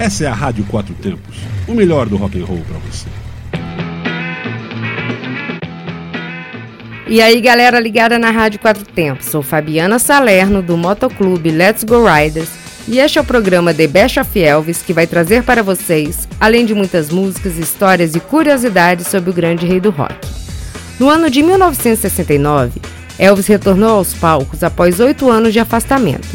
Essa é a Rádio Quatro Tempos, o melhor do rock and roll para você. E aí, galera ligada na Rádio Quatro Tempos, sou Fabiana Salerno do Motoclube Let's Go Riders e este é o programa The Best of Elvis que vai trazer para vocês, além de muitas músicas, histórias e curiosidades sobre o grande rei do rock. No ano de 1969, Elvis retornou aos palcos após oito anos de afastamento.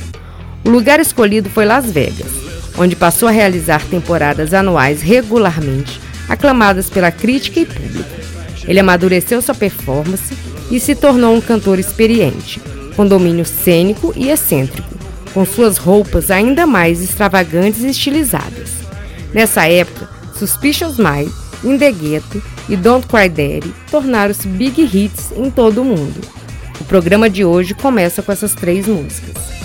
O lugar escolhido foi Las Vegas, onde passou a realizar temporadas anuais regularmente, aclamadas pela crítica e público. Ele amadureceu sua performance e se tornou um cantor experiente, com domínio cênico e excêntrico, com suas roupas ainda mais extravagantes e estilizadas. Nessa época, Suspicious Mind, In The Ghetto e Don't Cry Daddy tornaram-se big hits em todo o mundo. O programa de hoje começa com essas três músicas.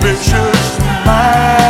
suspicious minds.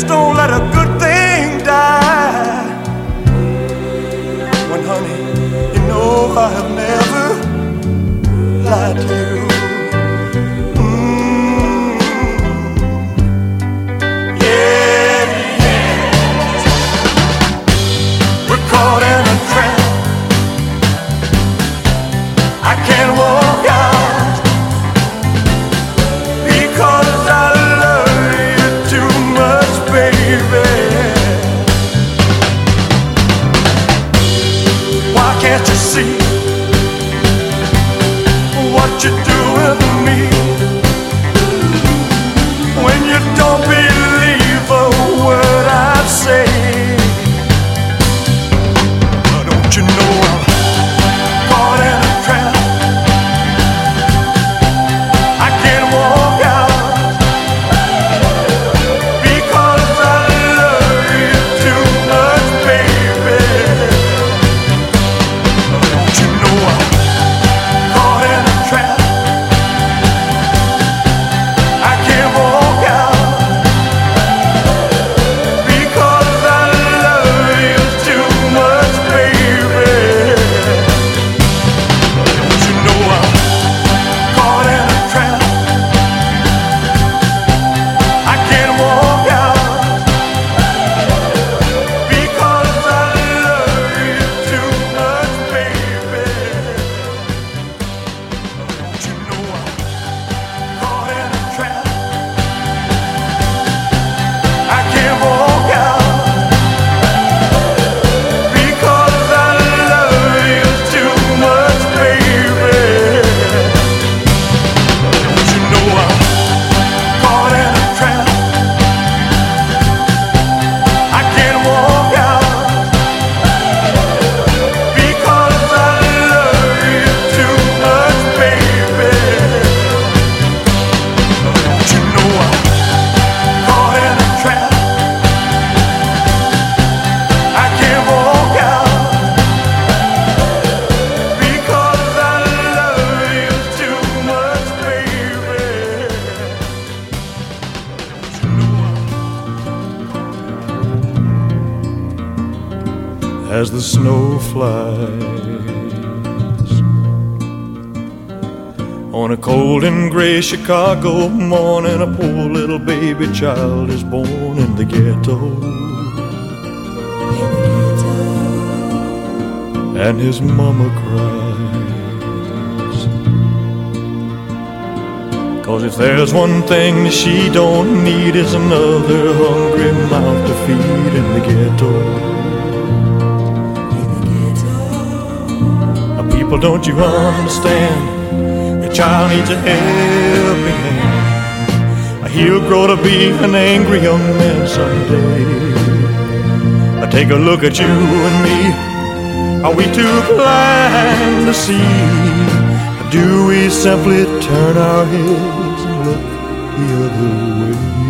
Let's don't Chicago morning, a poor little baby child is born in the ghetto. And his mama cries. Cause if there's one thing that she don't need, it's another hungry mouth to feed in the ghetto. People, don't you understand? Your child needs a hand. He'll grow to be an angry young man someday. Take a look at you and me. Are we too blind to see? Do we simply turn our heads and look the other way?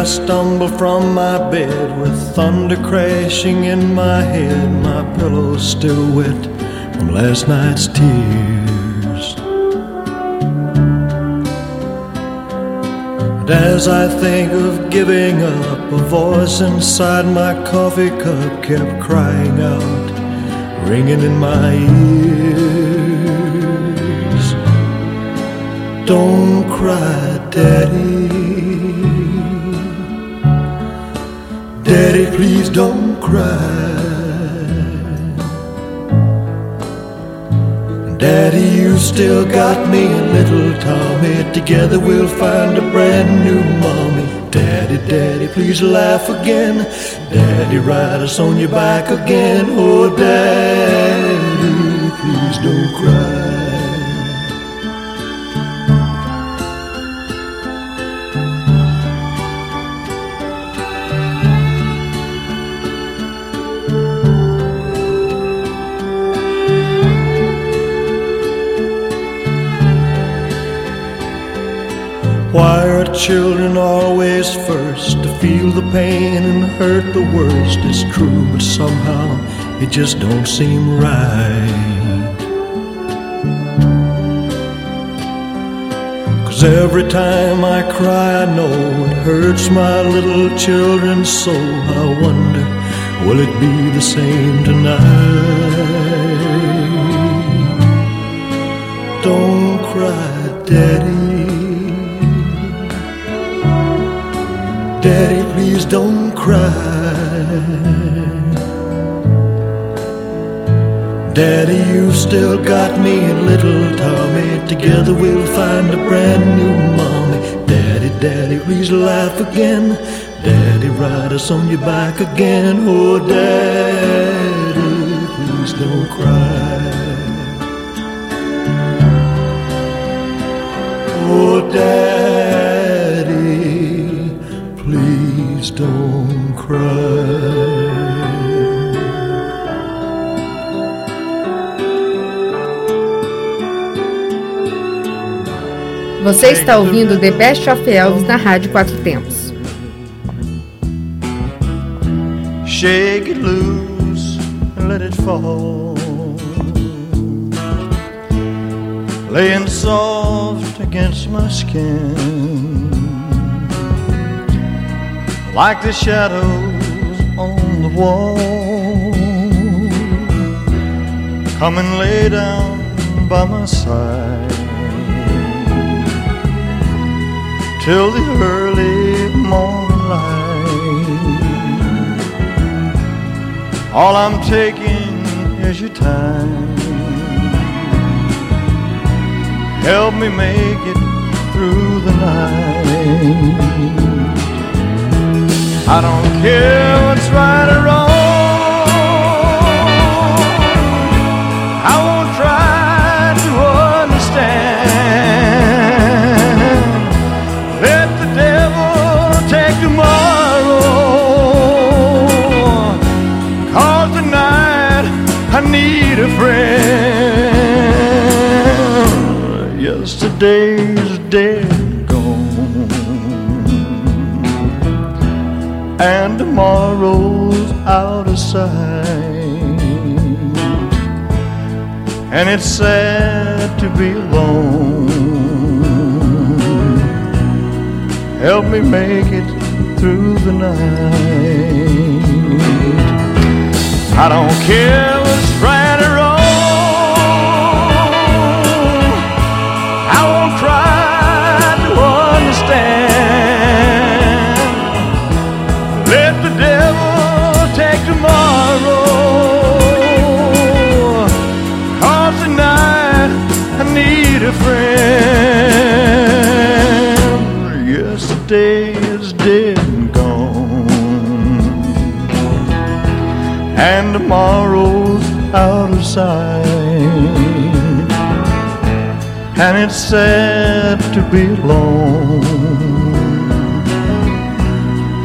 I stumble from my bed with thunder crashing in my head, my pillow still wet from last night's tears. And as I think of giving up, a voice inside my coffee cup kept crying out, ringing in my ears. Don't cry, Daddy. Daddy, please don't cry. Daddy, you still got me and little Tommy. Together we'll find a brand new mommy. Daddy, Daddy, please laugh again. Daddy, ride us on your back again. Oh, Daddy, please don't cry. Why are children always first to feel the pain and hurt the worst? It's true, but somehow it just don't seem right. Cause every time I cry, I know it hurts my little children's soul. I wonder, will it be the same tonight? Don't cry. Daddy, you've still got me and little Tommy. Together we'll find a brand new mommy. Daddy, Daddy, please laugh again. Daddy, ride us on your back again. Oh, Daddy. Please don't cry. Oh, Daddy, Você está ouvindo The Best of Elvis na Rádio Quatro Tempos. Shake it loose and let it fall. Laying soft against my skin. Like the shadows on the wall. Come and lay down by my side. till the early morning light. All I'm taking is your time. Help me make it through the night. I don't care what's right or wrong. I won't try to understand. Let the devil take tomorrow. Cause tonight I need a friend. Yesterday's out of sight. And it's sad to be alone. Help me make it through the night. I don't care what's tomorrow's out of sight. And it's sad to be alone.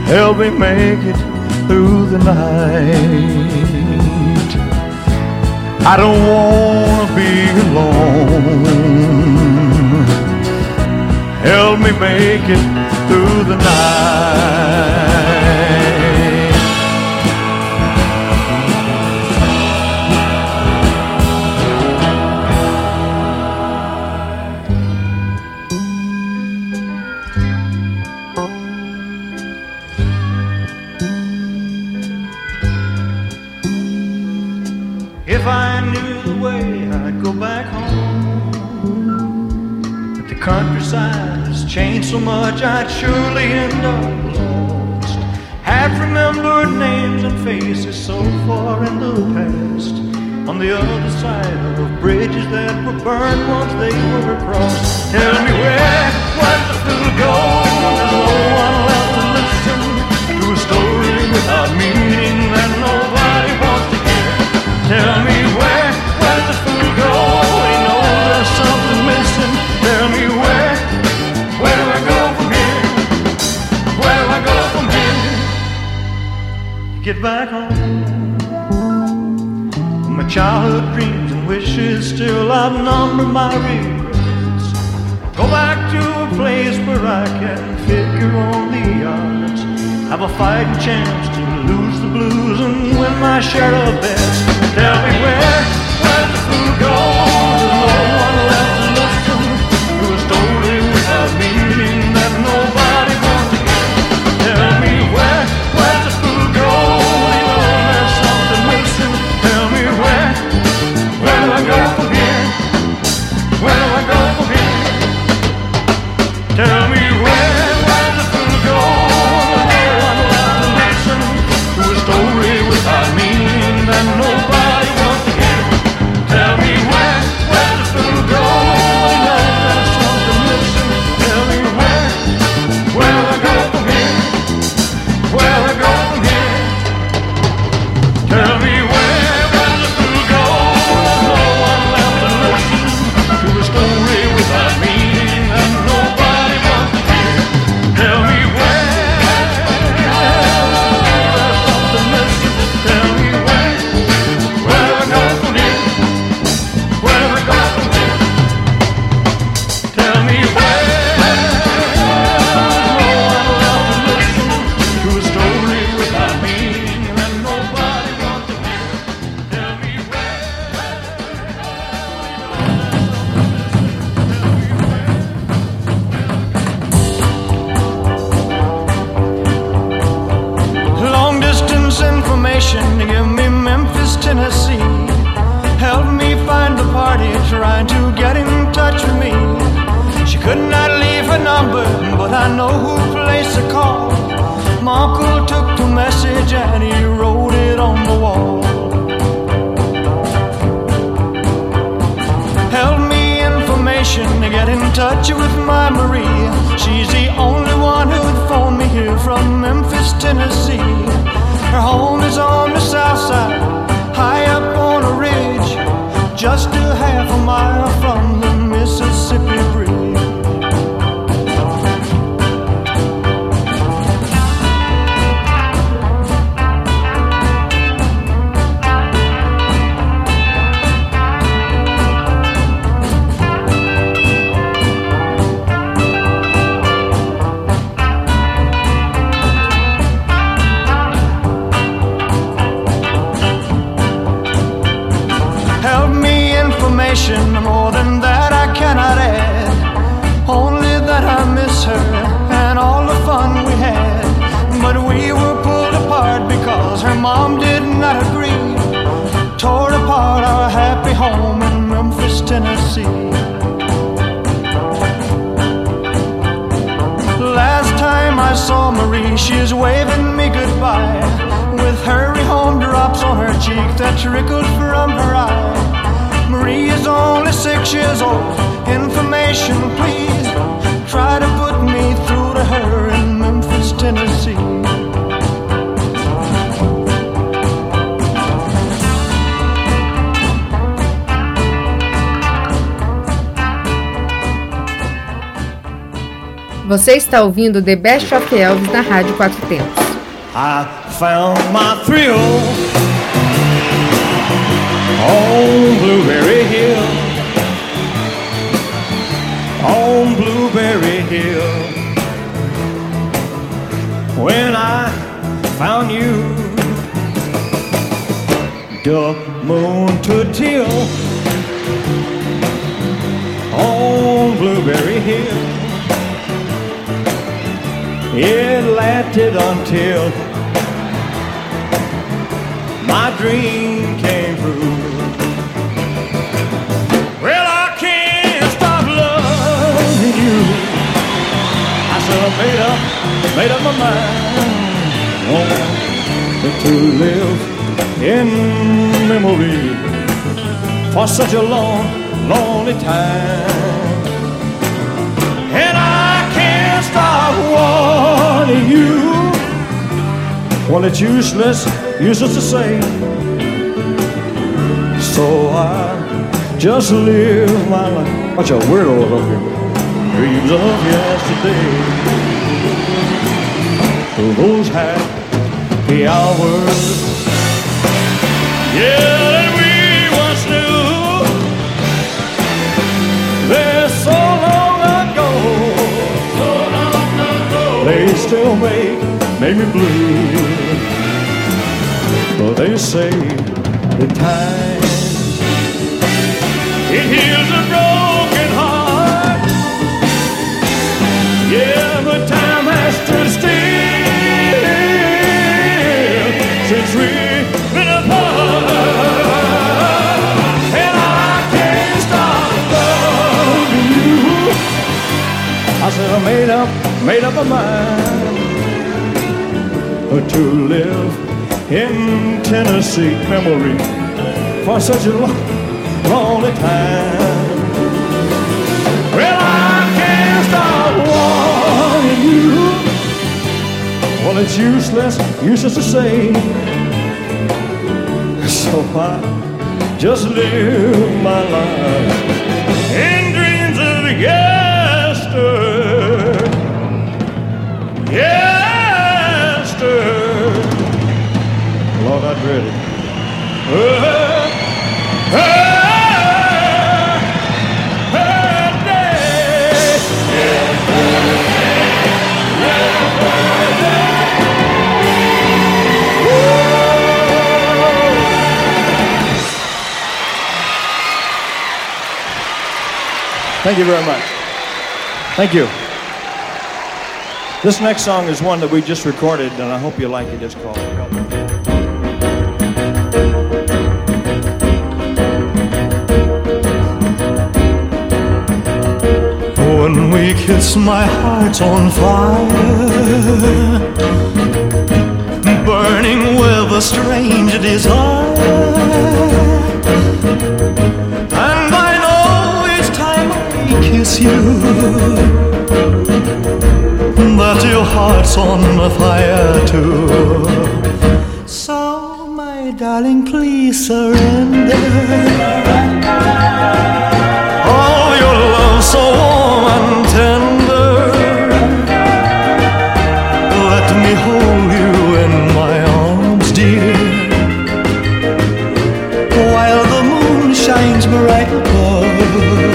Help me make it through the night. I don't wanna be alone. Help me make it through the night. I'd surely end up lost. Half remembered names and faces so far in the past. On the other side of bridges that were burned once they were crossed. Tell me where, where Get back home. My childhood dreams and wishes still outnumber my regrets. Go back to a place where I can figure on the odds. Have a fighting chance to lose the blues and win my share of bets. Tell me where, where the fool go? Know who placed the call. My uncle took the message and he wrote it on the wall. Help me information to get in touch with my Marie. She's the only one who'd phone me here from Memphis, Tennessee. Her home is on the south side, high up on a ridge, just a half a mile from home in Memphis, Tennessee. Last time I saw Marie, she's waving me goodbye. With hurry home drops on her cheek that trickled from her eye. Marie is only six years old. Information, please. Try to put me through to her Você está ouvindo The Best of Elvis na Rádio Quatro Tempos. I found my thrill on Blueberry Hill. On Blueberry Hill. When I found you, the moon to till on Blueberry Hill. It lasted until my dream came true. Well, I can't stop loving you. I said I made up, made up my mind oh, to live in memory for such a long, lonely time. You. Well, it's useless, useless to say. So I just live my life. Watch of weirdos up here. Dreams of yesterday. Those happy hours. Yeah, still make, make me blue. But they say the time it heals a broken said I made up, made up my mind to live in Tennessee memory for such a long, lonely time. Well, I can't stop wanting you. Well, it's useless, useless to say. So I just live my life Thank you very much. Thank you. This next song is one that we just recorded, and I hope you like it. It's called kiss, my heart's on fire, burning with a strange desire. And I know each time I kiss you that your heart's on fire too. So, my darling, please surrender. Love so warm and tender. Let me hold you in my arms, dear. While the moon shines bright above.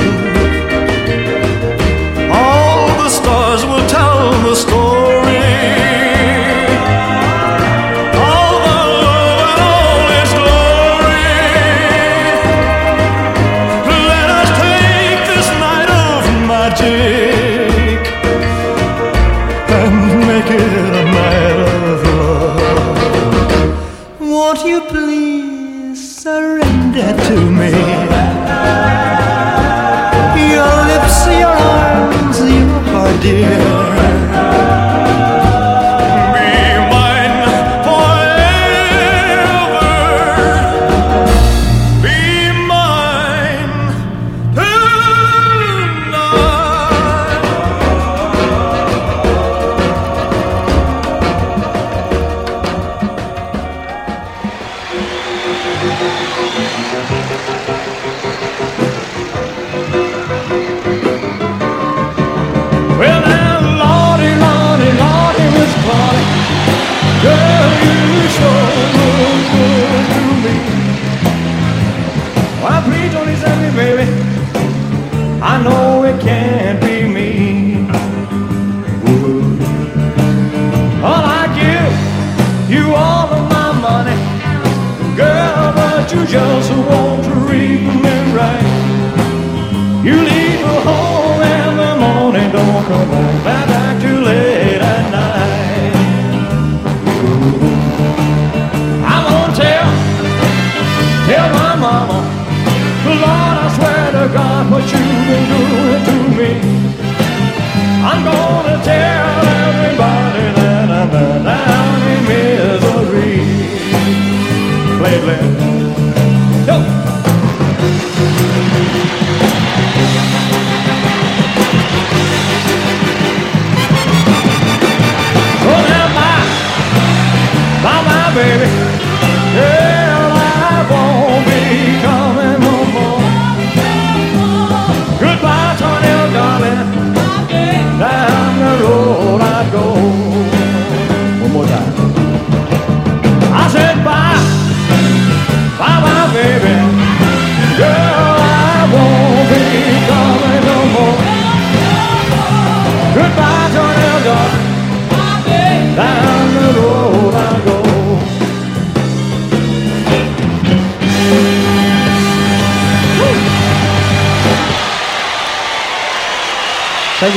Play,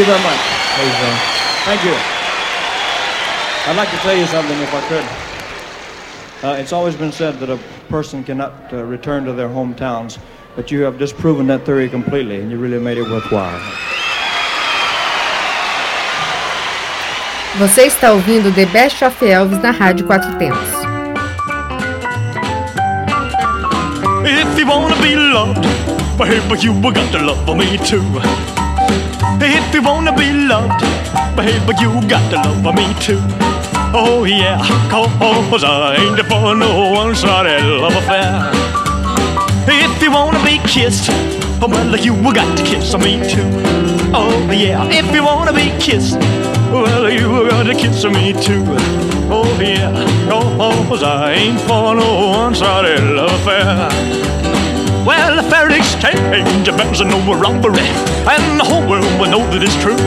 you very much, ladies and. Thank you. I'd like to tell you something, if I could. Uh, it's always been said that a person cannot uh, return to their hometowns, but you have disproven that theory completely, and you really made it worthwhile. Você está ouvindo The Best of Elvis na Rádio Quatro Tempos. If you wanna be loved, baby, you got to love me too. If you wanna be loved, baby, you got to love me too. Oh yeah, cause I ain't for no one-sided love affair. If you wanna be kissed, well, you got to kiss me too. Oh yeah, if you wanna be kissed, well, you got to kiss me too. Oh yeah, cause I ain't for no one-sided love affair. Well, a fair exchange bears no robbery, and the whole world will know that it's true.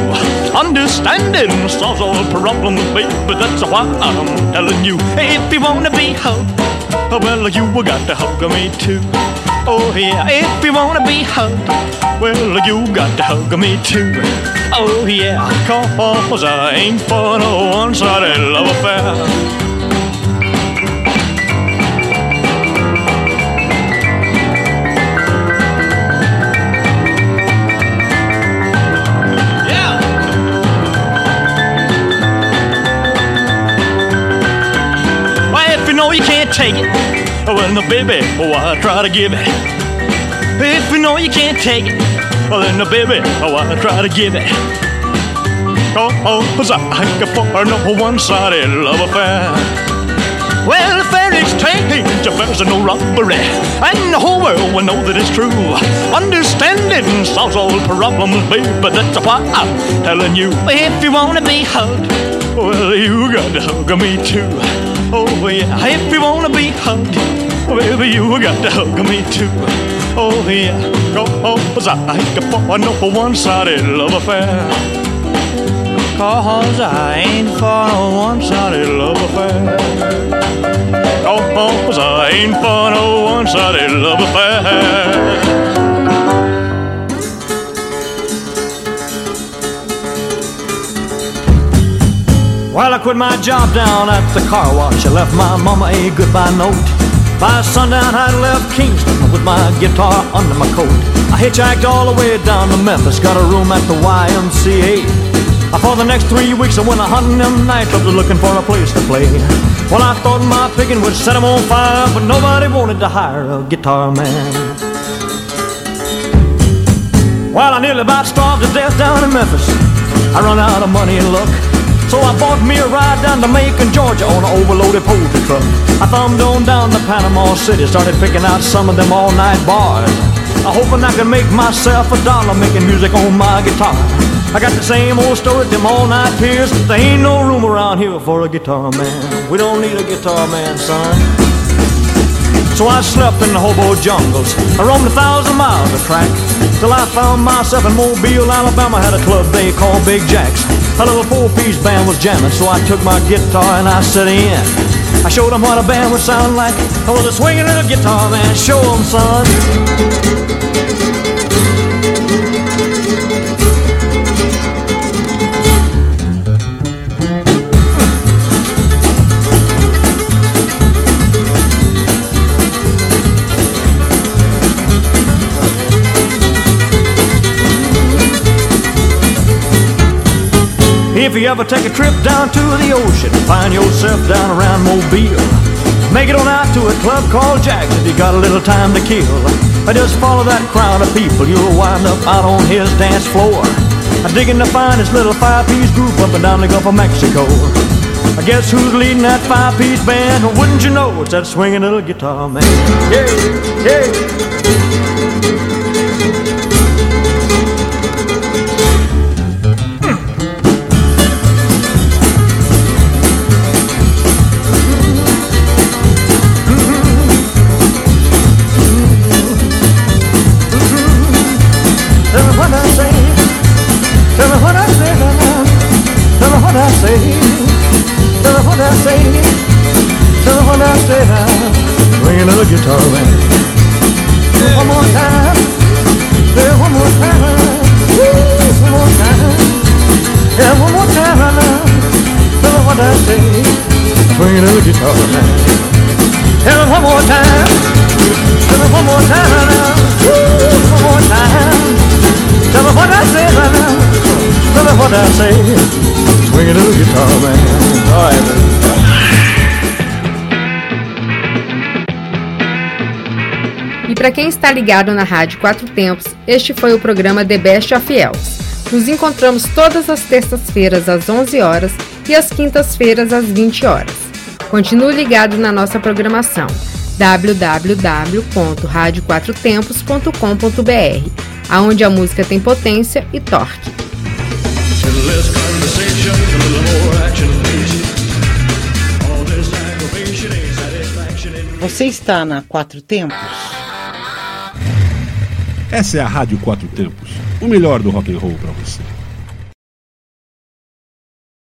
Understanding solves all problems, baby. That's why I'm telling you, if you wanna be hugged, well, you got to hug me too. Oh yeah, if you wanna be hugged, well, you got to hug me too. Oh yeah, cause I ain't for no one-sided love affair. Take it, well, no, baby, oh, why try to give it? If you know you can't take it, well, then, no, baby, oh, why try to give it? Oh, oh, was I for no one-sided love affair? Well, if fair exchange affairs are no robbery, and the whole world will know that it's true. Understanding solves all problems, baby, that's why I'm telling you. If you wanna be hugged, well, you got to hug me too. Oh, yeah, if you wanna be hugged, baby, you got to hug me too. Oh, yeah, oh, I for no one-sided love affair. Cause I ain't for no one-sided love affair. Cause I ain't for no one-sided love affair. Well, I quit my job down at the car wash. I left my mama a goodbye note. By sundown, I left Kingston with my guitar under my coat. I hitchhiked all the way down to Memphis, got a room at the YMCA. For the next three weeks, I went a hunting them nightclubs looking for a place to play. Well, I thought my picking would set 'em on fire, but nobody wanted to hire a guitar man. Well, I nearly about starved to death down in Memphis. I run out of money and luck. So I bought me a ride down to Macon, Georgia on an overloaded poultry truck. I thumbed on down to Panama City, started picking out some of them all-night bars. I hoping I could make myself a dollar making music on my guitar. I got the same old story, them all night tears. There ain't no room around here for a guitar man. We don't need a guitar man, son. So I slept in the hobo jungles. I roamed a thousand miles of track. Till I found myself in Mobile, Alabama. Had a club they called Big Jack's. A little four-piece band was jamming, so I took my guitar and I set in. I showed them what a band would sound like. I was a swinging little guitar man. Show them, son. If you ever take a trip down to the ocean, find yourself down around Mobile. Make it on out to a club called Jack's if you got a little time to kill. Just follow that crowd of people, you'll wind up out on his dance floor. I digging the finest little five-piece group up and down the Gulf of Mexico. I guess who's leading that five-piece band? Wouldn't you know it's that swinging little guitar man? Yeah, yeah. Tell one more time. Tell one more time. Ooh, one more time. Tell what I say right now. Tell what I say. Swing a little guitar man. All right, man. E para quem está ligado na Rádio Quatro Tempos, este foi o programa The Best of Elves. Nos encontramos todas as terças-feiras às 11 horas e às quintas-feiras às 20 horas. Continue ligado na nossa programação www.radioquatrotempos.com.br, aonde a música tem potência e torque. Você está na Quatro Tempos? Essa é a Rádio Quatro Tempos, o melhor do rock and roll para você.